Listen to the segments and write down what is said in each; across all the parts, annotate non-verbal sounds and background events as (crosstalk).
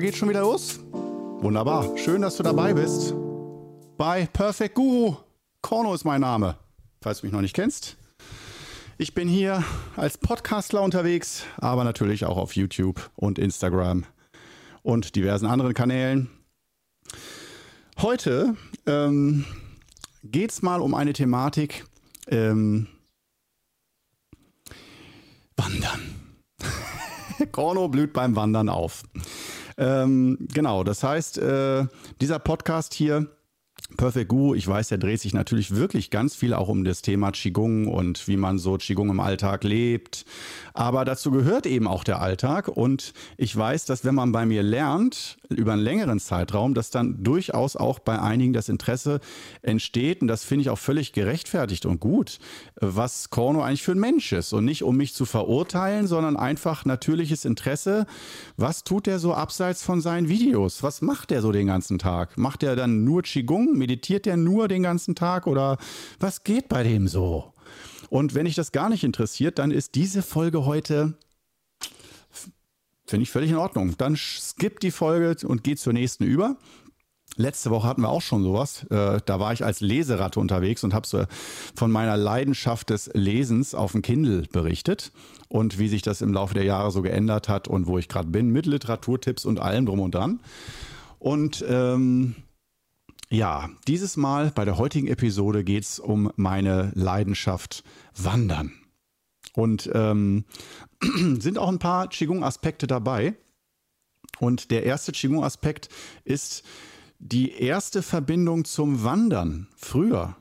da geht schon wieder los. Wunderbar. Schön, dass du dabei bist. Bei Perfect Guru. Korno ist mein Name, falls du mich noch nicht kennst. Ich bin hier als Podcastler unterwegs, aber natürlich auch auf YouTube und Instagram und diversen anderen Kanälen. Heute ähm, geht es mal um eine Thematik. Ähm, Wandern. (laughs) Korno blüht beim Wandern auf. Ähm, genau, das heißt, äh, dieser Podcast hier Perfect Guru, ich weiß, der dreht sich natürlich wirklich ganz viel auch um das Thema Qigong und wie man so Qigong im Alltag lebt. Aber dazu gehört eben auch der Alltag und ich weiß, dass wenn man bei mir lernt, über einen längeren Zeitraum, dass dann durchaus auch bei einigen das Interesse entsteht und das finde ich auch völlig gerechtfertigt und gut, was Korno eigentlich für ein Mensch ist und nicht um mich zu verurteilen, sondern einfach natürliches Interesse. Was tut der so abseits von seinen Videos? Was macht der so den ganzen Tag? Macht er dann nur Qigong? Meditiert der nur den ganzen Tag oder was geht bei dem so? Und wenn dich das gar nicht interessiert, dann ist diese Folge heute Finde ich völlig in Ordnung. Dann skip die Folge und geh zur nächsten über. Letzte Woche hatten wir auch schon sowas. Äh, da war ich als Leseratte unterwegs und habe so von meiner Leidenschaft des Lesens auf dem Kindle berichtet und wie sich das im Laufe der Jahre so geändert hat und wo ich gerade bin mit Literaturtipps und allem drum und dran. Und ähm, ja, dieses Mal bei der heutigen Episode geht es um meine Leidenschaft Wandern. Und ähm, (clears throat) sind auch ein paar Qigong-Aspekte dabei. Und der erste Qigong-Aspekt ist die erste Verbindung zum Wandern früher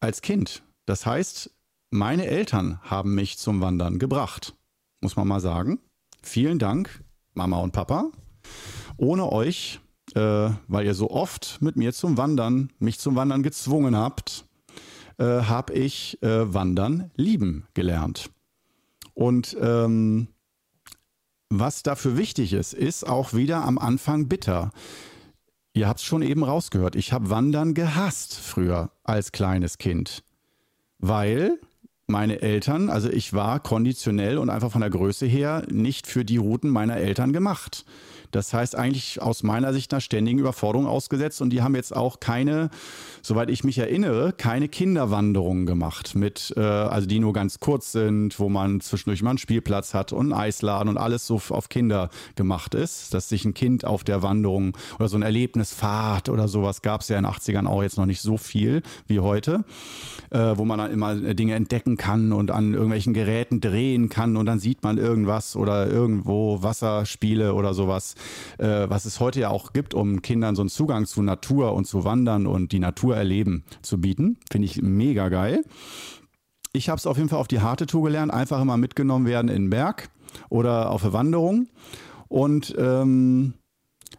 als Kind. Das heißt, meine Eltern haben mich zum Wandern gebracht. Muss man mal sagen. Vielen Dank, Mama und Papa. Ohne euch, äh, weil ihr so oft mit mir zum Wandern, mich zum Wandern gezwungen habt, äh, habe ich äh, Wandern lieben gelernt. Und ähm, was dafür wichtig ist, ist auch wieder am Anfang bitter. Ihr habt es schon eben rausgehört. Ich habe Wandern gehasst früher als kleines Kind, weil meine Eltern, also ich war konditionell und einfach von der Größe her nicht für die Routen meiner Eltern gemacht. Das heißt eigentlich aus meiner Sicht einer ständigen Überforderung ausgesetzt. Und die haben jetzt auch keine, soweit ich mich erinnere, keine Kinderwanderungen gemacht mit, äh, also die nur ganz kurz sind, wo man zwischendurch mal einen Spielplatz hat und einen Eisladen und alles so auf Kinder gemacht ist, dass sich ein Kind auf der Wanderung oder so ein Erlebnisfahrt oder sowas gab es ja in den 80ern auch jetzt noch nicht so viel wie heute, äh, wo man dann immer Dinge entdecken kann und an irgendwelchen Geräten drehen kann und dann sieht man irgendwas oder irgendwo Wasserspiele oder sowas äh, was es heute ja auch gibt, um Kindern so einen Zugang zu Natur und zu Wandern und die Natur erleben zu bieten. Finde ich mega geil. Ich habe es auf jeden Fall auf die harte Tour gelernt, einfach immer mitgenommen werden in den Berg oder auf eine Wanderung. Und ähm,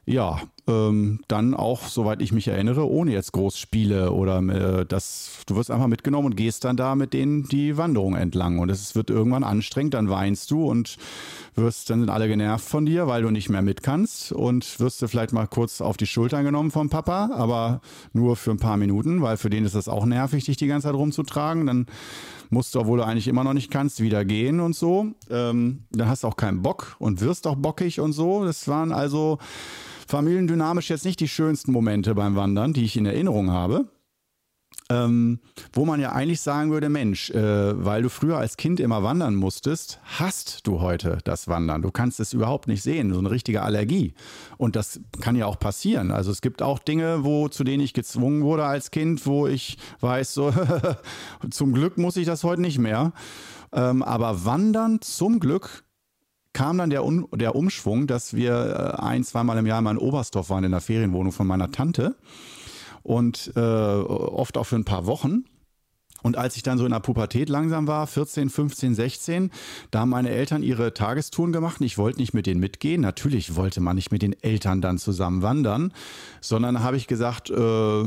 ja, ähm, dann auch, soweit ich mich erinnere, ohne jetzt Großspiele oder äh, das, du wirst einfach mitgenommen und gehst dann da mit denen die Wanderung entlang. Und es wird irgendwann anstrengend, dann weinst du und wirst, dann sind alle genervt von dir, weil du nicht mehr mit kannst und wirst du vielleicht mal kurz auf die Schultern genommen vom Papa, aber nur für ein paar Minuten, weil für den ist das auch nervig, dich die ganze Zeit rumzutragen. Dann musst du, obwohl du eigentlich immer noch nicht kannst, wieder gehen und so. Ähm, dann hast du auch keinen Bock und wirst auch bockig und so. Das waren also familiendynamisch jetzt nicht die schönsten Momente beim Wandern, die ich in Erinnerung habe. Ähm, wo man ja eigentlich sagen würde, Mensch, äh, weil du früher als Kind immer wandern musstest, hast du heute das Wandern. Du kannst es überhaupt nicht sehen, so eine richtige Allergie. Und das kann ja auch passieren. Also es gibt auch Dinge, wo zu denen ich gezwungen wurde als Kind, wo ich weiß, so (laughs) zum Glück muss ich das heute nicht mehr. Ähm, aber Wandern zum Glück kam dann der, Un der Umschwung, dass wir äh, ein, zweimal im Jahr mal in Oberstdorf waren in der Ferienwohnung von meiner Tante und äh, oft auch für ein paar Wochen. Und als ich dann so in der Pubertät langsam war, 14, 15, 16, da haben meine Eltern ihre Tagestouren gemacht. Ich wollte nicht mit denen mitgehen. Natürlich wollte man nicht mit den Eltern dann zusammen wandern, sondern habe ich gesagt, äh,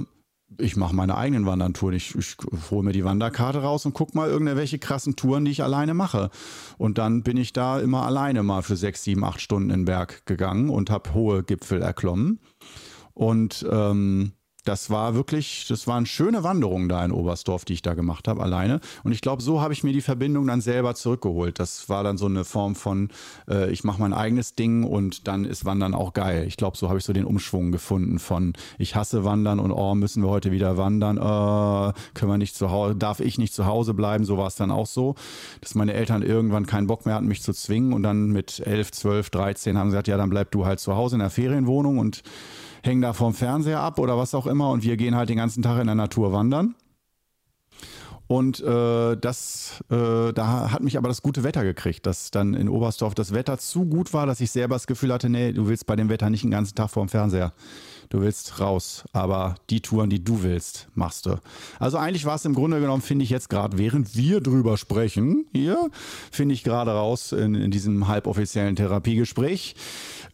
ich mache meine eigenen Wandertouren. Ich, ich hole mir die Wanderkarte raus und gucke mal irgendwelche krassen Touren, die ich alleine mache. Und dann bin ich da immer alleine mal für sechs, sieben, acht Stunden in den Berg gegangen und habe hohe Gipfel erklommen. Und ähm, das war wirklich, das waren schöne Wanderungen da in Oberstdorf, die ich da gemacht habe, alleine. Und ich glaube, so habe ich mir die Verbindung dann selber zurückgeholt. Das war dann so eine Form von, äh, ich mache mein eigenes Ding und dann ist Wandern auch geil. Ich glaube, so habe ich so den Umschwung gefunden von, ich hasse Wandern und oh, müssen wir heute wieder wandern, äh, können wir nicht zu Hause, darf ich nicht zu Hause bleiben. So war es dann auch so, dass meine Eltern irgendwann keinen Bock mehr hatten, mich zu zwingen und dann mit 11, 12, 13 haben sie gesagt, ja, dann bleib du halt zu Hause in der Ferienwohnung und hängen da vorm Fernseher ab oder was auch immer und wir gehen halt den ganzen Tag in der Natur wandern. Und äh, das, äh, da hat mich aber das gute Wetter gekriegt, dass dann in Oberstdorf das Wetter zu gut war, dass ich selber das Gefühl hatte, nee, du willst bei dem Wetter nicht den ganzen Tag vorm Fernseher. Du willst raus, aber die Touren, die du willst, machst du. Also eigentlich war es im Grunde genommen, finde ich jetzt gerade, während wir drüber sprechen, hier, finde ich gerade raus in, in diesem halboffiziellen Therapiegespräch,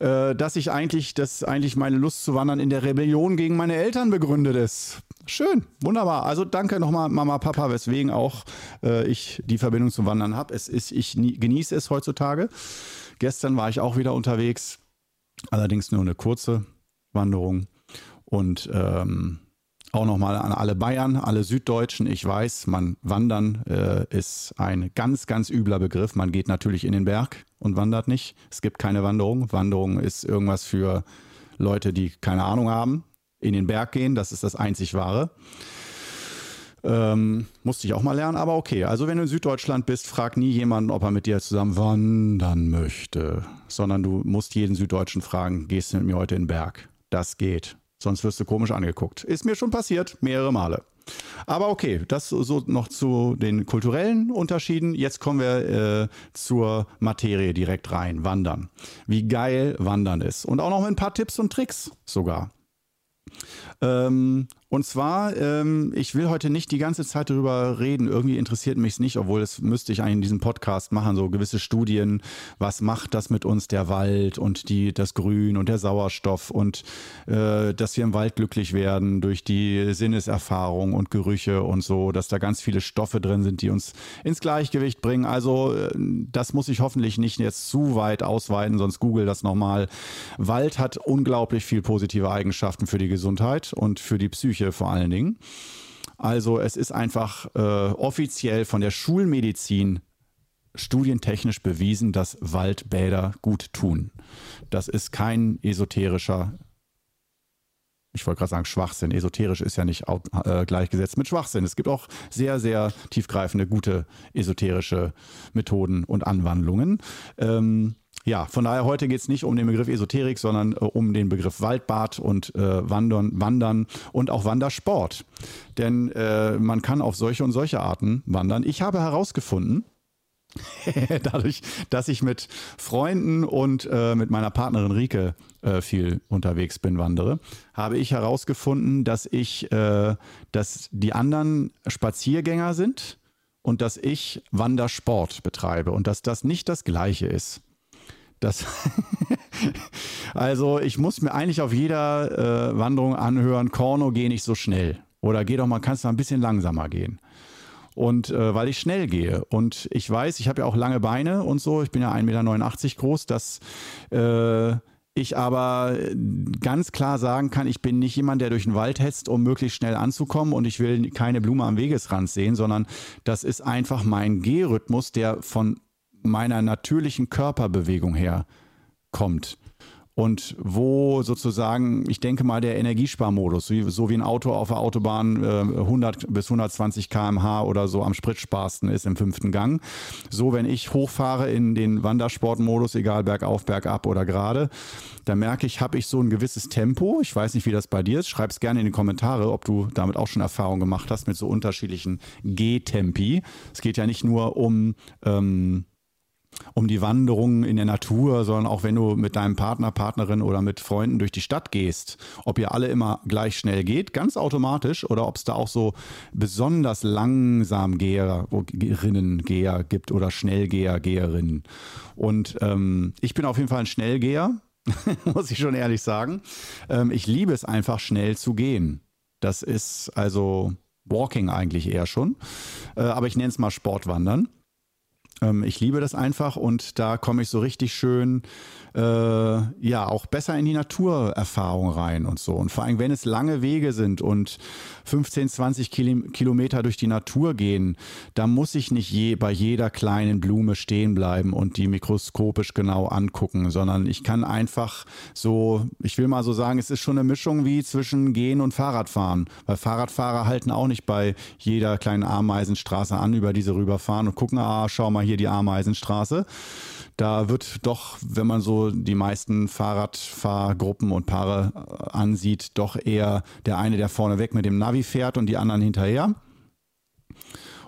äh, dass ich eigentlich, dass eigentlich meine Lust zu wandern in der Rebellion gegen meine Eltern begründet ist. Schön, wunderbar. Also danke nochmal Mama, Papa, weswegen auch äh, ich die Verbindung zum Wandern habe. Es ist, ich nie, genieße es heutzutage. Gestern war ich auch wieder unterwegs, allerdings nur eine kurze Wanderung und ähm, auch nochmal an alle Bayern, alle Süddeutschen. Ich weiß, man wandern äh, ist ein ganz, ganz übler Begriff. Man geht natürlich in den Berg und wandert nicht. Es gibt keine Wanderung. Wanderung ist irgendwas für Leute, die keine Ahnung haben. In den Berg gehen, das ist das einzig wahre. Ähm, musste ich auch mal lernen, aber okay. Also wenn du in Süddeutschland bist, frag nie jemanden, ob er mit dir zusammen wandern möchte, sondern du musst jeden Süddeutschen fragen, gehst du mit mir heute in den Berg? Das geht. Sonst wirst du komisch angeguckt. Ist mir schon passiert, mehrere Male. Aber okay, das so noch zu den kulturellen Unterschieden. Jetzt kommen wir äh, zur Materie direkt rein. Wandern. Wie geil Wandern ist. Und auch noch ein paar Tipps und Tricks sogar. Ähm, und zwar, ähm, ich will heute nicht die ganze Zeit darüber reden. Irgendwie interessiert mich es nicht, obwohl es müsste ich eigentlich in diesem Podcast machen, so gewisse Studien. Was macht das mit uns, der Wald und die, das Grün und der Sauerstoff und äh, dass wir im Wald glücklich werden durch die Sinneserfahrung und Gerüche und so, dass da ganz viele Stoffe drin sind, die uns ins Gleichgewicht bringen. Also, äh, das muss ich hoffentlich nicht jetzt zu weit ausweiten, sonst google das nochmal. Wald hat unglaublich viel positive Eigenschaften für die Gesundheit und für die Psyche Psyche vor allen Dingen. Also es ist einfach äh, offiziell von der Schulmedizin studientechnisch bewiesen, dass Waldbäder gut tun. Das ist kein esoterischer, ich wollte gerade sagen Schwachsinn. Esoterisch ist ja nicht äh, gleichgesetzt mit Schwachsinn. Es gibt auch sehr, sehr tiefgreifende, gute esoterische Methoden und Anwandlungen. Ähm, ja, von daher heute geht es nicht um den Begriff Esoterik, sondern äh, um den Begriff Waldbad und äh, Wandern, Wandern und auch Wandersport. Denn äh, man kann auf solche und solche Arten wandern. Ich habe herausgefunden, (laughs) dadurch, dass ich mit Freunden und äh, mit meiner Partnerin Rike äh, viel unterwegs bin, wandere, habe ich herausgefunden, dass ich, äh, dass die anderen Spaziergänger sind und dass ich Wandersport betreibe und dass das nicht das Gleiche ist. Das (laughs) also ich muss mir eigentlich auf jeder äh, Wanderung anhören, Korno, geh nicht so schnell. Oder geh doch mal, kannst du ein bisschen langsamer gehen. Und äh, weil ich schnell gehe. Und ich weiß, ich habe ja auch lange Beine und so, ich bin ja 1,89 Meter groß, dass äh, ich aber ganz klar sagen kann, ich bin nicht jemand, der durch den Wald hetzt, um möglichst schnell anzukommen und ich will keine Blume am Wegesrand sehen, sondern das ist einfach mein Gehrhythmus, der von meiner natürlichen Körperbewegung her kommt. Und wo sozusagen, ich denke mal, der Energiesparmodus, so wie ein Auto auf der Autobahn 100 bis 120 km/h oder so am Spritsparsten ist im fünften Gang. So, wenn ich hochfahre in den Wandersportmodus, egal bergauf, bergab oder gerade, da merke ich, habe ich so ein gewisses Tempo. Ich weiß nicht, wie das bei dir ist. Schreib es gerne in die Kommentare, ob du damit auch schon Erfahrung gemacht hast mit so unterschiedlichen G-Tempi. Es geht ja nicht nur um ähm, um die Wanderung in der Natur, sondern auch wenn du mit deinem Partner, Partnerin oder mit Freunden durch die Stadt gehst, ob ihr alle immer gleich schnell geht, ganz automatisch, oder ob es da auch so besonders langsam Geherinnen, Geher gibt oder Schnellgeher, Geherinnen. Und ähm, ich bin auf jeden Fall ein Schnellgeher, (laughs) muss ich schon ehrlich sagen. Ähm, ich liebe es einfach schnell zu gehen. Das ist also Walking eigentlich eher schon, äh, aber ich nenne es mal Sportwandern. Ähm, ich liebe das einfach und da komme ich so richtig schön, äh, ja, auch besser in die Naturerfahrung rein und so. Und vor allem, wenn es lange Wege sind und 15, 20 Kilometer durch die Natur gehen, da muss ich nicht je, bei jeder kleinen Blume stehen bleiben und die mikroskopisch genau angucken, sondern ich kann einfach so, ich will mal so sagen, es ist schon eine Mischung wie zwischen Gehen und Fahrradfahren, weil Fahrradfahrer halten auch nicht bei jeder kleinen Ameisenstraße an, über diese rüberfahren und gucken, ah, schau mal hier die Ameisenstraße. Da wird doch, wenn man so die meisten Fahrradfahrgruppen und Paare ansieht, doch eher der eine, der vorne weg mit dem Navi fährt und die anderen hinterher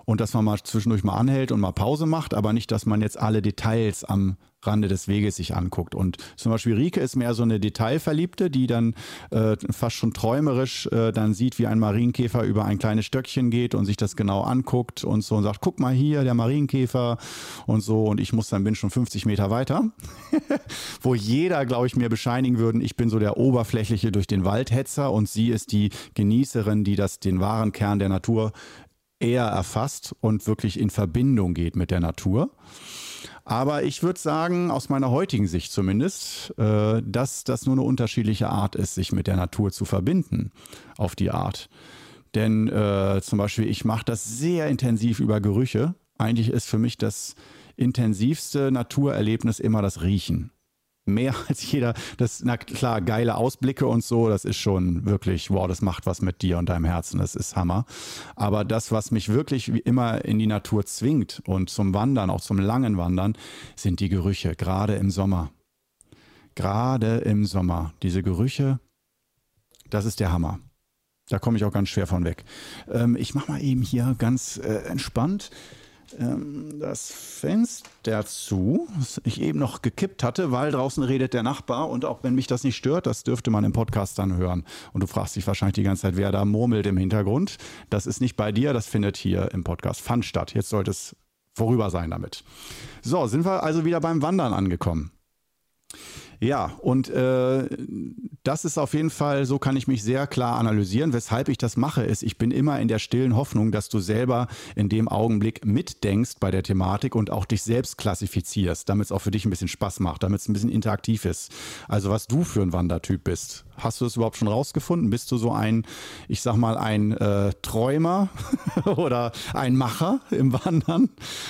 und dass man mal zwischendurch mal anhält und mal Pause macht, aber nicht, dass man jetzt alle Details am Rande des Weges sich anguckt. Und zum Beispiel Rike ist mehr so eine Detailverliebte, die dann äh, fast schon träumerisch äh, dann sieht, wie ein Marienkäfer über ein kleines Stöckchen geht und sich das genau anguckt und so und sagt, guck mal hier, der Marienkäfer und so. Und ich muss dann bin schon 50 Meter weiter, (laughs) wo jeder, glaube ich, mir bescheinigen würden, ich bin so der oberflächliche durch den Waldhetzer und sie ist die Genießerin, die das den wahren Kern der Natur eher erfasst und wirklich in Verbindung geht mit der Natur. Aber ich würde sagen, aus meiner heutigen Sicht zumindest, äh, dass das nur eine unterschiedliche Art ist, sich mit der Natur zu verbinden, auf die Art. Denn äh, zum Beispiel, ich mache das sehr intensiv über Gerüche. Eigentlich ist für mich das intensivste Naturerlebnis immer das Riechen mehr (laughs) als jeder. Das, na klar, geile Ausblicke und so, das ist schon wirklich, wow, das macht was mit dir und deinem Herzen, das ist Hammer. Aber das, was mich wirklich wie immer in die Natur zwingt und zum Wandern, auch zum langen Wandern, sind die Gerüche, gerade im Sommer. Gerade im Sommer. Diese Gerüche, das ist der Hammer. Da komme ich auch ganz schwer von weg. Ähm, ich mache mal eben hier ganz äh, entspannt das Fenster zu, das ich eben noch gekippt hatte, weil draußen redet der Nachbar und auch wenn mich das nicht stört, das dürfte man im Podcast dann hören. Und du fragst dich wahrscheinlich die ganze Zeit, wer da murmelt im Hintergrund. Das ist nicht bei dir, das findet hier im Podcast Fun statt. Jetzt sollte es vorüber sein damit. So, sind wir also wieder beim Wandern angekommen. Ja, und äh, das ist auf jeden Fall, so kann ich mich sehr klar analysieren. Weshalb ich das mache, ist, ich bin immer in der stillen Hoffnung, dass du selber in dem Augenblick mitdenkst bei der Thematik und auch dich selbst klassifizierst, damit es auch für dich ein bisschen Spaß macht, damit es ein bisschen interaktiv ist. Also was du für ein Wandertyp bist. Hast du es überhaupt schon rausgefunden? Bist du so ein, ich sag mal, ein äh, Träumer (laughs) oder ein Macher im Wandern?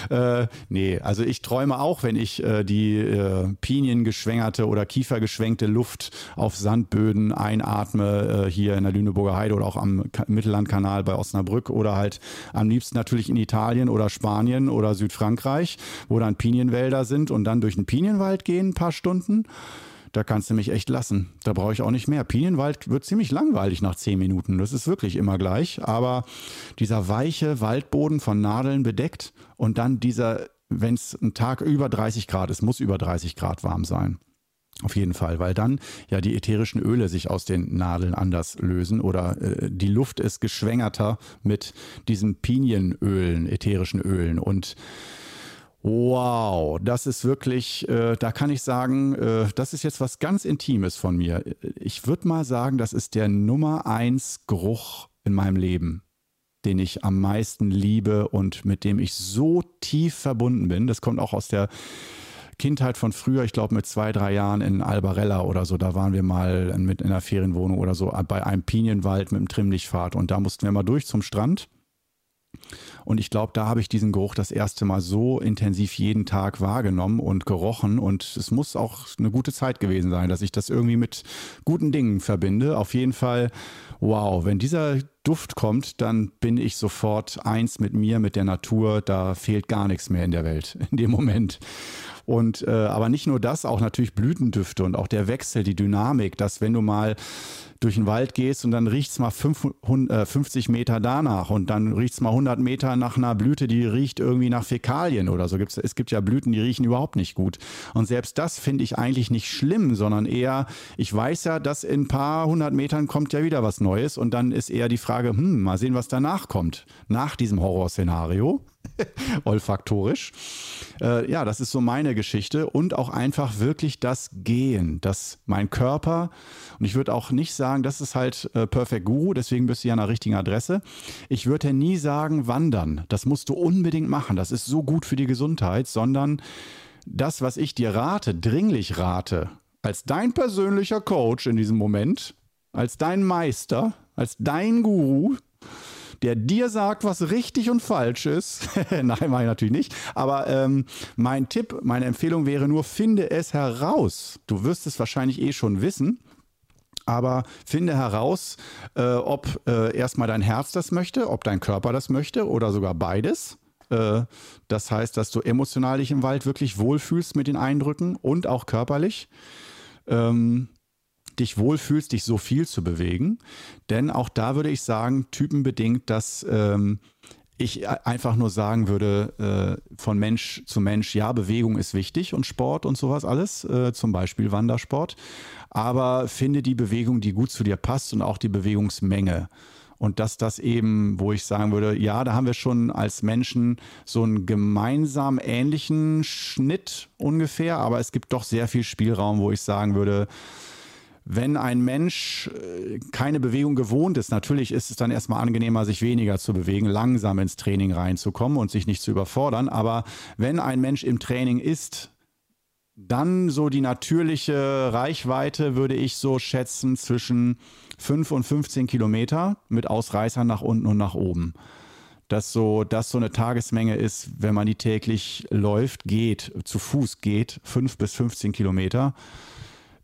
Äh, nee, also ich träume auch, wenn ich äh, die äh, piniengeschwängerte oder kiefergeschwenkte Luft auf Sandböden einatme, äh, hier in der Lüneburger Heide oder auch am Mittellandkanal bei Osnabrück oder halt am liebsten natürlich in Italien oder Spanien oder Südfrankreich, wo dann Pinienwälder sind und dann durch den Pinienwald gehen ein paar Stunden da kannst du mich echt lassen. Da brauche ich auch nicht mehr. Pinienwald wird ziemlich langweilig nach zehn Minuten. Das ist wirklich immer gleich. Aber dieser weiche Waldboden von Nadeln bedeckt und dann dieser, wenn es ein Tag über 30 Grad ist, muss über 30 Grad warm sein. Auf jeden Fall, weil dann ja die ätherischen Öle sich aus den Nadeln anders lösen oder äh, die Luft ist geschwängerter mit diesen Pinienölen, ätherischen Ölen und Wow, das ist wirklich, äh, da kann ich sagen, äh, das ist jetzt was ganz Intimes von mir. Ich würde mal sagen, das ist der Nummer eins Geruch in meinem Leben, den ich am meisten liebe und mit dem ich so tief verbunden bin. Das kommt auch aus der Kindheit von früher, ich glaube mit zwei, drei Jahren in Albarella oder so, da waren wir mal mit in einer Ferienwohnung oder so bei einem Pinienwald mit einem Trimmlichtfahrt und da mussten wir mal durch zum Strand. Und ich glaube, da habe ich diesen Geruch das erste Mal so intensiv jeden Tag wahrgenommen und gerochen. Und es muss auch eine gute Zeit gewesen sein, dass ich das irgendwie mit guten Dingen verbinde. Auf jeden Fall, wow, wenn dieser Duft kommt, dann bin ich sofort eins mit mir, mit der Natur. Da fehlt gar nichts mehr in der Welt in dem Moment. Und äh, aber nicht nur das, auch natürlich Blütendüfte und auch der Wechsel, die Dynamik, dass wenn du mal durch den Wald gehst und dann riecht es mal 500, 50 äh, Meter danach und dann riecht es mal 100 Meter nach einer Blüte, die riecht irgendwie nach Fäkalien oder so. Gibt's, es gibt ja Blüten, die riechen überhaupt nicht gut. Und selbst das finde ich eigentlich nicht schlimm, sondern eher, ich weiß ja, dass in ein paar hundert Metern kommt ja wieder was Neues und dann ist eher die Frage, hm, mal sehen, was danach kommt, nach diesem Horrorszenario. (laughs) olfaktorisch. Äh, ja, das ist so meine Geschichte und auch einfach wirklich das Gehen, dass mein Körper, und ich würde auch nicht sagen, das ist halt äh, Perfect Guru, deswegen bist du ja an der richtigen Adresse. Ich würde nie sagen, wandern. Das musst du unbedingt machen. Das ist so gut für die Gesundheit, sondern das, was ich dir rate, dringlich rate, als dein persönlicher Coach in diesem Moment, als dein Meister, als dein Guru, der dir sagt, was richtig und falsch ist. (laughs) Nein, mache ich natürlich nicht. Aber ähm, mein Tipp, meine Empfehlung wäre nur, finde es heraus. Du wirst es wahrscheinlich eh schon wissen. Aber finde heraus, äh, ob äh, erstmal dein Herz das möchte, ob dein Körper das möchte oder sogar beides. Äh, das heißt, dass du emotional dich im Wald wirklich wohlfühlst mit den Eindrücken und auch körperlich. Ähm, dich wohlfühlst, dich so viel zu bewegen. Denn auch da würde ich sagen, typenbedingt, dass ähm, ich einfach nur sagen würde, äh, von Mensch zu Mensch, ja, Bewegung ist wichtig und Sport und sowas alles, äh, zum Beispiel Wandersport. Aber finde die Bewegung, die gut zu dir passt und auch die Bewegungsmenge. Und dass das eben, wo ich sagen würde, ja, da haben wir schon als Menschen so einen gemeinsam ähnlichen Schnitt ungefähr, aber es gibt doch sehr viel Spielraum, wo ich sagen würde, wenn ein Mensch äh, keine Bewegung gewohnt ist, natürlich ist es dann erstmal angenehmer, sich weniger zu bewegen, langsam ins Training reinzukommen und sich nicht zu überfordern. Aber wenn ein Mensch im Training ist, dann so die natürliche Reichweite würde ich so schätzen zwischen 5 und 15 Kilometer mit Ausreißern nach unten und nach oben. Dass so, dass so eine Tagesmenge ist, wenn man die täglich läuft, geht, zu Fuß geht, 5 bis 15 Kilometer.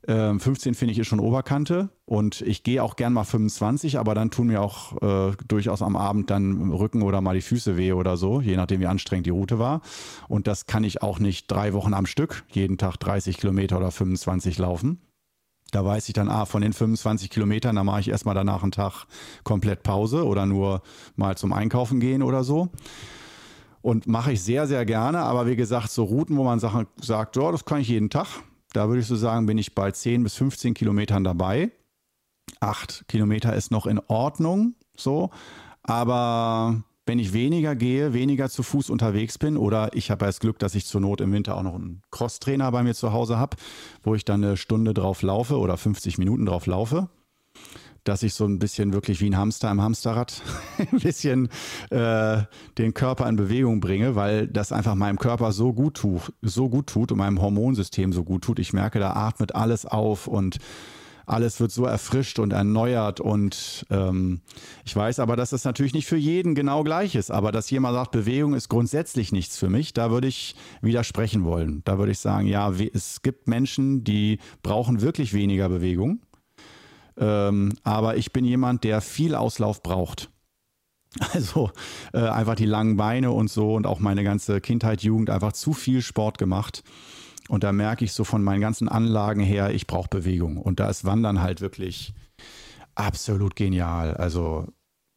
15 ähm, finde ich ist schon Oberkante und ich gehe auch gern mal 25, aber dann tun mir auch äh, durchaus am Abend dann Rücken oder mal die Füße weh oder so, je nachdem wie anstrengend die Route war. Und das kann ich auch nicht drei Wochen am Stück, jeden Tag 30 Kilometer oder 25 laufen. Da weiß ich dann, ah, von den 25 Kilometern, da mache ich erstmal danach einen Tag komplett Pause oder nur mal zum Einkaufen gehen oder so. Und mache ich sehr, sehr gerne. Aber wie gesagt, so Routen, wo man Sachen sagt, ja, das kann ich jeden Tag da würde ich so sagen, bin ich bei 10 bis 15 Kilometern dabei. Acht Kilometer ist noch in Ordnung, so. Aber wenn ich weniger gehe, weniger zu Fuß unterwegs bin oder ich habe das Glück, dass ich zur Not im Winter auch noch einen Crosstrainer bei mir zu Hause habe, wo ich dann eine Stunde drauf laufe oder 50 Minuten drauf laufe, dass ich so ein bisschen wirklich wie ein Hamster im Hamsterrad (laughs) ein bisschen äh, den Körper in Bewegung bringe, weil das einfach meinem Körper so gut tut, so gut tut und meinem Hormonsystem so gut tut. Ich merke, da atmet alles auf und alles wird so erfrischt und erneuert und ähm, ich weiß aber, dass das natürlich nicht für jeden genau gleich ist, aber dass jemand sagt, Bewegung ist grundsätzlich nichts für mich, da würde ich widersprechen wollen. Da würde ich sagen, ja, es gibt Menschen, die brauchen wirklich weniger Bewegung ähm, aber ich bin jemand, der viel Auslauf braucht. (laughs) Also äh, einfach die langen Beine und so und auch meine ganze Kindheit, Jugend einfach zu viel Sport gemacht. Und da merke ich so von meinen ganzen Anlagen her, ich brauche Bewegung. Und da ist Wandern halt wirklich absolut genial. Also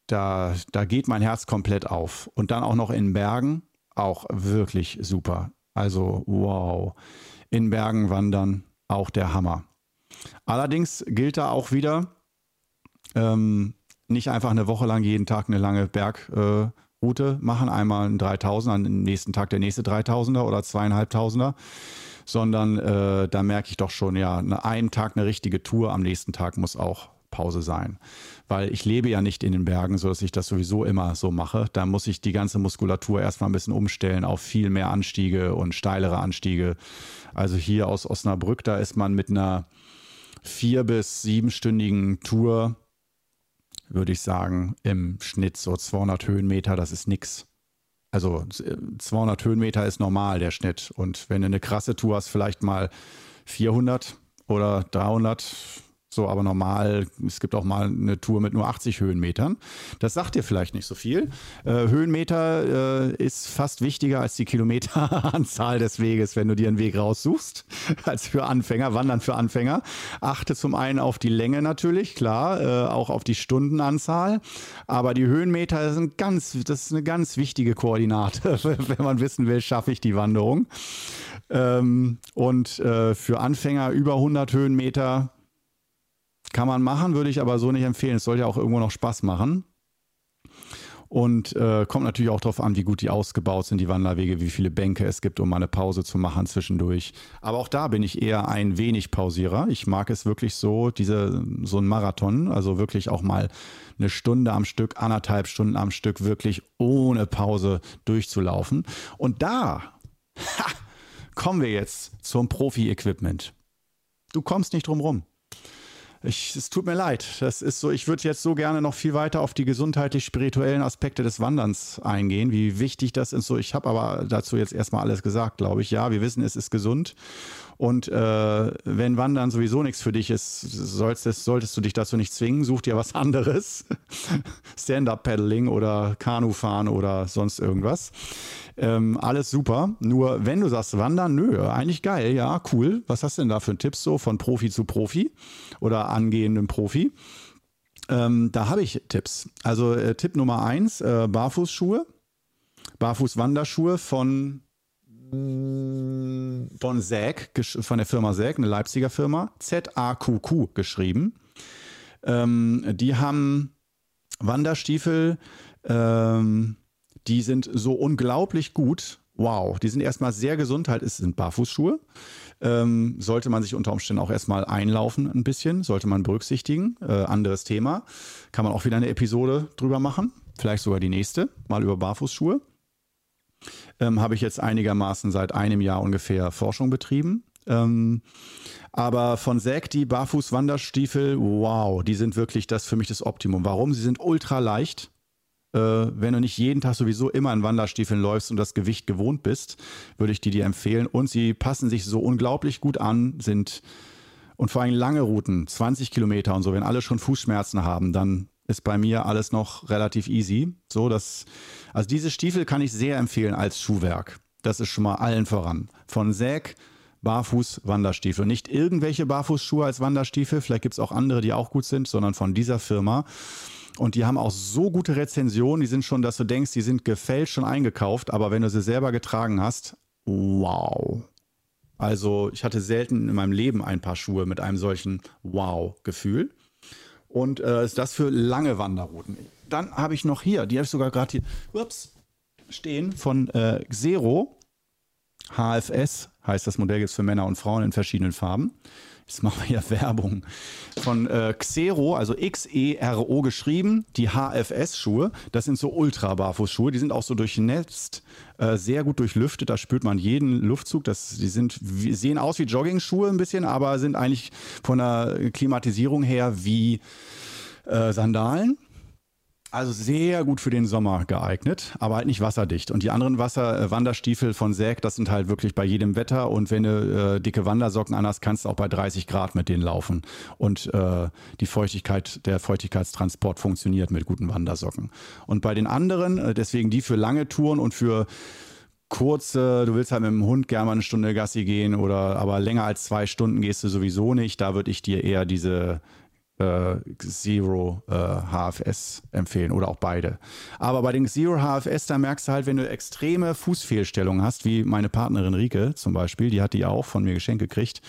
da, da geht mein Herz komplett auf. Und dann auch noch in Bergen, auch wirklich super. Also wow. In Bergen wandern, auch der Hammer. Allerdings gilt da auch wieder, ähm, nicht einfach eine Woche lang jeden Tag eine lange Bergroute äh, machen, einmal ein 3000er, am nächsten Tag der nächste 3000er oder zweieinhalbtausender, sondern äh, da merke ich doch schon, ja, an einem Tag eine richtige Tour, am nächsten Tag muss auch Pause sein. Weil ich lebe ja nicht in den Bergen, sodass ich das sowieso immer so mache. Da muss ich die ganze Muskulatur erstmal ein bisschen umstellen auf viel mehr Anstiege und steilere Anstiege. Also hier aus Osnabrück, da ist man mit einer vier- bis siebenstündigen Tour, würde ich sagen, im Schnitt so 200 Höhenmeter, das ist nix. Also 200 Höhenmeter ist normal, der Schnitt. Und wenn du eine krasse Tour hast, vielleicht mal 400 oder 300, so, aber normal, es gibt auch mal eine Tour mit nur 80 Höhenmetern. Das sagt dir vielleicht nicht so viel. Äh, Höhenmeter äh, ist fast wichtiger als die Kilometeranzahl des Weges, wenn du dir einen Weg raussuchst, (laughs) als für Anfänger, Wandern für Anfänger. Achte zum einen auf die Länge natürlich, klar, äh, auch auf die Stundenanzahl. Aber die Höhenmeter sind ganz, das ist eine ganz wichtige Koordinate, (laughs) wenn man wissen will, schaffe ich die Wanderung. Ähm, und äh, für Anfänger über 100 Höhenmeter kann man machen, würde ich aber so nicht empfehlen. Es soll ja auch irgendwo noch Spaß machen. Und äh, kommt natürlich auch darauf an, wie gut die ausgebaut sind, die Wanderwege, wie viele Bänke es gibt, um mal eine Pause zu machen zwischendurch. Aber auch da bin ich eher ein wenig Pausierer. Ich mag es wirklich so, diese, so ein Marathon, also wirklich auch mal eine Stunde am Stück, anderthalb Stunden am Stück, wirklich ohne Pause durchzulaufen. Und da ha, kommen wir jetzt zum Profi-Equipment. Du kommst nicht drum rum. Ich, es tut mir leid. Das ist so, ich würde jetzt so gerne noch viel weiter auf die gesundheitlich-spirituellen Aspekte des Wanderns eingehen, wie wichtig das ist. So, ich habe aber dazu jetzt erstmal alles gesagt, glaube ich. Ja, wir wissen, es ist gesund. Und äh, wenn Wandern sowieso nichts für dich ist, solltest, solltest du dich dazu nicht zwingen. Such dir was anderes. (laughs) Stand-up-Paddling oder Kanufahren oder sonst irgendwas. Ähm, alles super. Nur wenn du sagst Wandern, nö, eigentlich geil, ja, cool. Was hast du denn da für Tipps so von Profi zu Profi oder angehendem Profi? Ähm, da habe ich Tipps. Also äh, Tipp Nummer eins, äh, Barfußschuhe. Barfußwanderschuhe von von Säg, von der Firma Säg, eine Leipziger Firma, Z-A-Q-Q geschrieben. Ähm, die haben Wanderstiefel, ähm, die sind so unglaublich gut. Wow, die sind erstmal sehr gesund, halt, es sind Barfußschuhe. Ähm, sollte man sich unter Umständen auch erstmal einlaufen ein bisschen, sollte man berücksichtigen. Äh, anderes Thema. Kann man auch wieder eine Episode drüber machen. Vielleicht sogar die nächste, mal über Barfußschuhe. Ähm, Habe ich jetzt einigermaßen seit einem Jahr ungefähr Forschung betrieben. Ähm, aber von Zack die Barfuß-Wanderstiefel, wow, die sind wirklich das für mich das Optimum. Warum? Sie sind ultra leicht äh, wenn du nicht jeden Tag sowieso immer in Wanderstiefeln läufst und das Gewicht gewohnt bist, würde ich die dir empfehlen. Und sie passen sich so unglaublich gut an, sind und vor allem lange Routen, 20 Kilometer und so, wenn alle schon Fußschmerzen haben, dann ist bei mir alles noch relativ easy. So, dass, also diese Stiefel kann ich sehr empfehlen als Schuhwerk. Das ist schon mal allen voran. Von Säg Barfuß-Wanderstiefel. Nicht irgendwelche Barfußschuhe als Wanderstiefel, vielleicht gibt es auch andere, die auch gut sind, sondern von dieser Firma. Und die haben auch so gute Rezensionen, die sind schon, dass du denkst, die sind gefälscht schon eingekauft, aber wenn du sie selber getragen hast, wow. Also ich hatte selten in meinem Leben ein paar Schuhe mit einem solchen Wow-Gefühl. Und äh, ist das für lange Wanderrouten. Dann habe ich noch hier, die habe ich sogar gerade hier ups, stehen, von äh, Xero. HFS heißt das Modell gibt es für Männer und Frauen in verschiedenen Farben jetzt machen wir ja (laughs) Werbung, von äh, Xero, also X-E-R-O geschrieben, die HFS-Schuhe. Das sind so Ultra-Barfußschuhe, die sind auch so durchnetzt, äh, sehr gut durchlüftet, da spürt man jeden Luftzug. Das, die sind, sehen aus wie Jogging-Schuhe ein bisschen, aber sind eigentlich von der Klimatisierung her wie äh, Sandalen. Also sehr gut für den Sommer geeignet, aber halt nicht wasserdicht. Und die anderen Wasser äh, Wanderstiefel von Säg, das sind halt wirklich bei jedem Wetter. Und wenn du äh, dicke Wandersocken anhast, kannst du auch bei 30 Grad mit denen laufen. Und äh, die Feuchtigkeit, der Feuchtigkeitstransport funktioniert mit guten Wandersocken. Und bei den anderen, äh, deswegen die für lange Touren und für kurze, du willst halt mit dem Hund gerne mal eine Stunde Gassi gehen oder aber länger als zwei Stunden gehst du sowieso nicht. Da würde ich dir eher diese äh, Zero äh, HFS empfehlen oder auch beide. Aber bei den Zero HFS, da merkst du halt, wenn du extreme Fußfehlstellungen hast, wie meine Partnerin Rike zum Beispiel, die hat die auch von mir geschenkt gekriegt,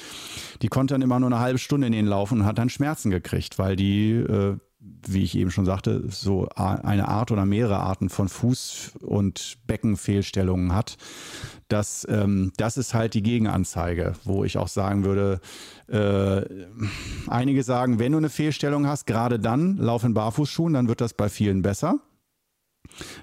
die konnte dann immer nur eine halbe Stunde in den laufen und hat dann Schmerzen gekriegt, weil die äh, wie ich eben schon sagte, so eine Art oder mehrere Arten von Fuß- und Beckenfehlstellungen hat. Das, ähm, das ist halt die Gegenanzeige, wo ich auch sagen würde, äh, einige sagen, wenn du eine Fehlstellung hast, gerade dann lauf in Barfußschuhen, dann wird das bei vielen besser.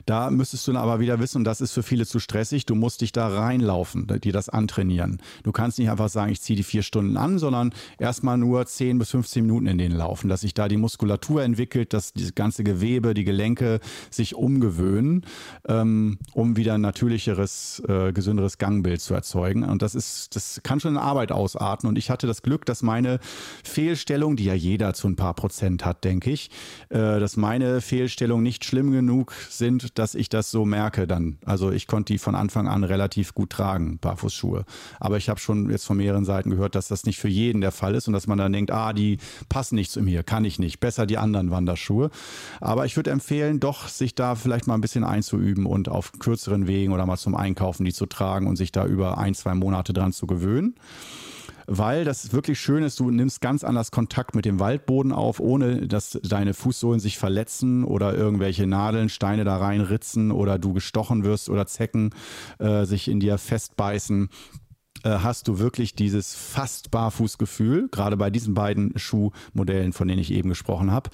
Da müsstest du dann aber wieder wissen, und das ist für viele zu stressig, du musst dich da reinlaufen, dir das antrainieren. Du kannst nicht einfach sagen, ich ziehe die vier Stunden an, sondern erstmal nur 10 bis 15 Minuten in denen laufen, dass sich da die Muskulatur entwickelt, dass dieses ganze Gewebe, die Gelenke sich umgewöhnen, ähm, um wieder ein natürlicheres, äh, gesünderes Gangbild zu erzeugen. Und das ist, das kann schon eine Arbeit ausarten. Und ich hatte das Glück, dass meine Fehlstellung, die ja jeder zu ein paar Prozent hat, denke ich, äh, dass meine Fehlstellung nicht schlimm genug sind, dass ich das so merke dann. Also ich konnte die von Anfang an relativ gut tragen, Barfußschuhe. Aber ich habe schon jetzt von mehreren Seiten gehört, dass das nicht für jeden der Fall ist und dass man dann denkt, ah, die passen nicht zu mir, kann ich nicht. Besser die anderen Wanderschuhe. Aber ich würde empfehlen, doch sich da vielleicht mal ein bisschen einzuüben und auf kürzeren Wegen oder mal zum Einkaufen die zu tragen und sich da über ein, zwei Monate dran zu gewöhnen. Weil das wirklich schön ist, du nimmst ganz anders Kontakt mit dem Waldboden auf, ohne dass deine Fußsohlen sich verletzen oder irgendwelche Nadeln, Steine da reinritzen oder du gestochen wirst oder Zecken äh, sich in dir festbeißen. Äh, hast du wirklich dieses fast Barfußgefühl, gerade bei diesen beiden Schuhmodellen, von denen ich eben gesprochen habe.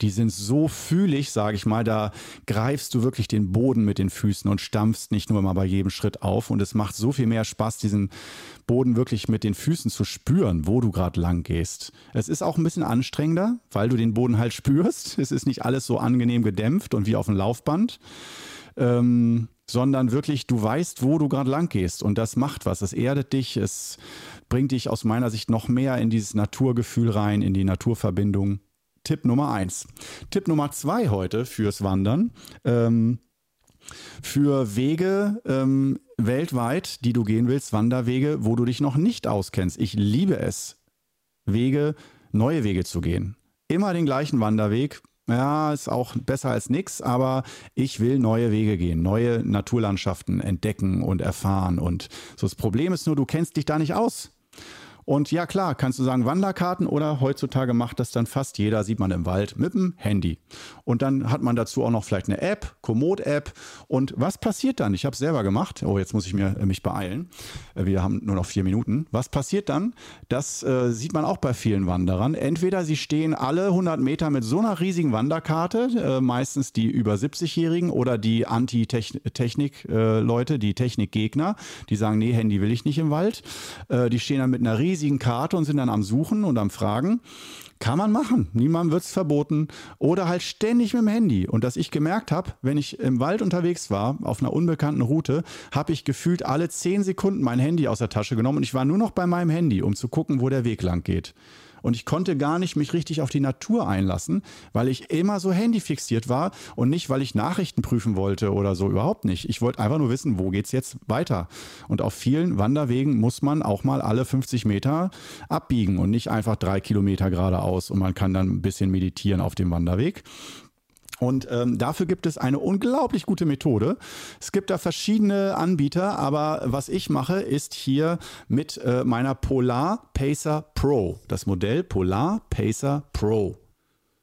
Die sind so fühlig, sage ich mal, da greifst du wirklich den Boden mit den Füßen und stampfst nicht nur mal bei jedem Schritt auf. Und es macht so viel mehr Spaß, diesen Boden wirklich mit den Füßen zu spüren, wo du gerade lang gehst. Es ist auch ein bisschen anstrengender, weil du den Boden halt spürst. Es ist nicht alles so angenehm gedämpft und wie auf dem Laufband. Ähm, sondern wirklich, du weißt, wo du gerade lang gehst und das macht was. Es erdet dich, es bringt dich aus meiner Sicht noch mehr in dieses Naturgefühl rein, in die Naturverbindung. Tipp Nummer eins. Tipp Nummer zwei heute fürs Wandern. Ähm, für Wege ähm, weltweit, die du gehen willst, Wanderwege, wo du dich noch nicht auskennst. Ich liebe es, Wege, neue Wege zu gehen. Immer den gleichen Wanderweg, ja, ist auch besser als nichts, aber ich will neue Wege gehen, neue Naturlandschaften entdecken und erfahren. Und so das Problem ist nur, du kennst dich da nicht aus. Und ja klar, kannst du sagen Wanderkarten oder heutzutage macht das dann fast jeder, sieht man im Wald, mit dem Handy. Und dann hat man dazu auch noch vielleicht eine App, Komoot-App. Und was passiert dann? Ich habe es selber gemacht. Oh, jetzt muss ich mir, äh, mich beeilen. Äh, wir haben nur noch vier Minuten. Was passiert dann? Das äh, sieht man auch bei vielen Wanderern. Entweder sie stehen alle 100 Meter mit so einer riesigen Wanderkarte, äh, meistens die über 70-Jährigen oder die Anti-Technik-Leute, äh, die Technikgegner, die sagen, nee, Handy will ich nicht im Wald. Äh, die stehen dann mit einer riesigen riesigen Karte und sind dann am Suchen und am Fragen. Kann man machen. Niemandem wird es verboten. Oder halt ständig mit dem Handy. Und dass ich gemerkt habe, wenn ich im Wald unterwegs war, auf einer unbekannten Route, habe ich gefühlt alle zehn Sekunden mein Handy aus der Tasche genommen und ich war nur noch bei meinem Handy, um zu gucken, wo der Weg lang geht. Und ich konnte gar nicht mich richtig auf die Natur einlassen, weil ich immer so handyfixiert war und nicht, weil ich Nachrichten prüfen wollte oder so, überhaupt nicht. Ich wollte einfach nur wissen, wo geht's jetzt weiter. Und auf vielen Wanderwegen muss man auch mal alle 50 Meter abbiegen und nicht einfach drei Kilometer geradeaus und man kann dann ein bisschen meditieren auf dem Wanderweg. Und ähm, dafür gibt es eine unglaublich gute Methode. Es gibt da verschiedene Anbieter, aber was ich mache, ist hier mit äh, meiner Polar Pacer Pro. Das Modell Polar Pacer Pro.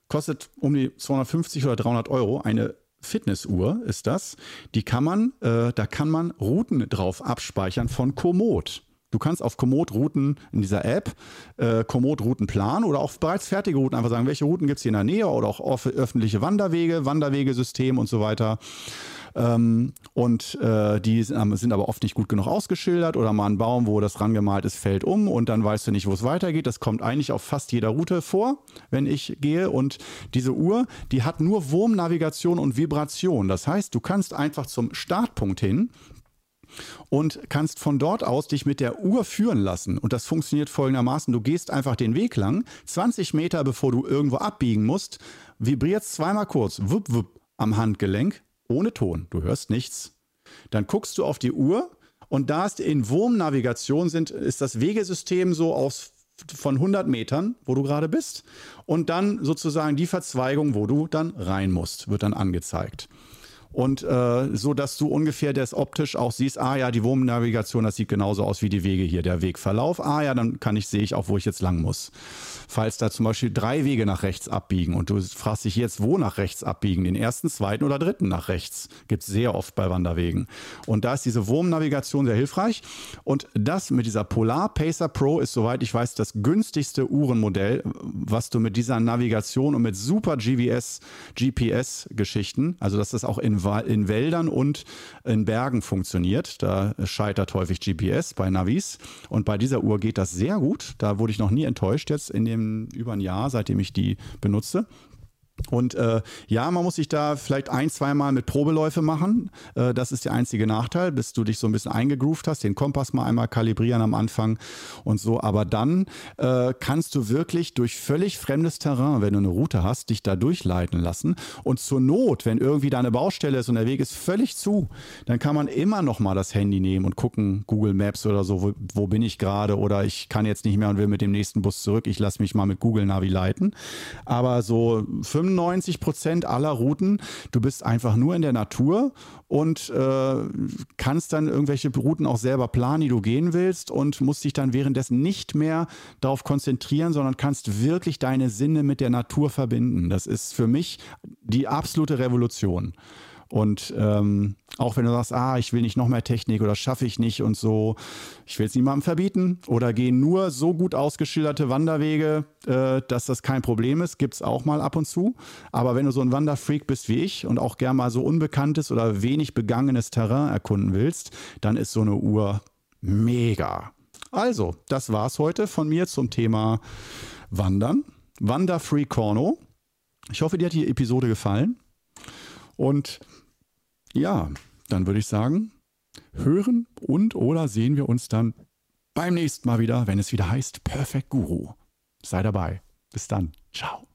Kostet um die 250 oder 300 Euro. Eine Fitnessuhr ist das. Die kann man, äh, da kann man Routen drauf abspeichern von Komoot. Du kannst auf Komoot-Routen in dieser App äh, Komoot-Routen planen oder auch bereits fertige Routen einfach sagen, welche Routen gibt es hier in der Nähe oder auch öffentliche Wanderwege, Wanderwegesystem und so weiter. Ähm, und äh, die sind, sind, aber oft nicht gut genug ausgeschildert oder mal ein Baum, wo das rangemalt ist, fällt um und dann weißt du nicht, wo es weitergeht. Das kommt eigentlich auf fast jeder Route vor, wenn ich gehe. Und diese Uhr, die hat nur Wurmnavigation und Vibration. Das heißt, du kannst einfach zum Startpunkt hin und kannst von dort aus dich mit der Uhr führen lassen. Und das funktioniert folgendermaßen. Du gehst einfach den Weg lang, 20 Meter bevor du irgendwo abbiegen musst, vibrierst zweimal kurz, wupp, wupp, am Handgelenk, ohne Ton. Du hörst nichts. Dann guckst du auf die Uhr und da es in Wurmnavigation sind, ist das Wegesystem so aus von 100 Metern, wo du gerade bist. Und dann sozusagen die Verzweigung, wo du dann rein musst, wird dann angezeigt und äh, so, dass du ungefähr das optisch auch siehst, ah ja, die Wurmnavigation, das sieht genauso aus wie die Wege hier, der Wegverlauf. Ah ja, dann kann ich, sehe ich auch, wo ich jetzt lang muss. Falls da zum Beispiel drei Wege nach rechts abbiegen und du fragst dich jetzt, wo nach rechts abbiegen, den ersten, zweiten oder dritten nach rechts, gibt es sehr oft bei Wanderwegen. Und da ist diese Wurmnavigation sehr hilfreich. Und das mit dieser Polar Pacer Pro ist, soweit ich weiß, das günstigste Uhrenmodell, was du mit dieser Navigation und mit super GVS, GPS-Geschichten, also dass das auch in in Wäldern und in Bergen funktioniert. Da scheitert häufig GPS bei Navis. Und bei dieser Uhr geht das sehr gut. Da wurde ich noch nie enttäuscht jetzt in dem über ein Jahr, seitdem ich die benutze. Und äh, ja, man muss sich da vielleicht ein, zweimal mit Probeläufe machen. Äh, das ist der einzige Nachteil, bis du dich so ein bisschen eingegroovt hast, den Kompass mal einmal kalibrieren am Anfang und so. Aber dann äh, kannst du wirklich durch völlig fremdes Terrain, wenn du eine Route hast, dich da durchleiten lassen. Und zur Not, wenn irgendwie da eine Baustelle ist und der Weg ist völlig zu, dann kann man immer noch mal das Handy nehmen und gucken, Google Maps oder so, wo, wo bin ich gerade oder ich kann jetzt nicht mehr und will mit dem nächsten Bus zurück. Ich lasse mich mal mit Google Navi leiten. Aber so fünf 95 Prozent aller Routen, du bist einfach nur in der Natur und äh, kannst dann irgendwelche Routen auch selber planen, die du gehen willst und musst dich dann währenddessen nicht mehr darauf konzentrieren, sondern kannst wirklich deine Sinne mit der Natur verbinden. Das ist für mich die absolute Revolution. Und ähm, auch wenn du sagst, ah, ich will nicht noch mehr Technik oder schaffe ich nicht und so, ich will es niemandem verbieten oder gehen nur so gut ausgeschilderte Wanderwege, äh, dass das kein Problem ist, gibt es auch mal ab und zu. Aber wenn du so ein Wanderfreak bist wie ich und auch gern mal so unbekanntes oder wenig begangenes Terrain erkunden willst, dann ist so eine Uhr mega. Also, das war's heute von mir zum Thema Wandern. Wanderfree Corno. Ich hoffe, dir hat die Episode gefallen. Und ja, dann würde ich sagen, hören und oder sehen wir uns dann beim nächsten Mal wieder, wenn es wieder heißt Perfect Guru. Sei dabei. Bis dann. Ciao.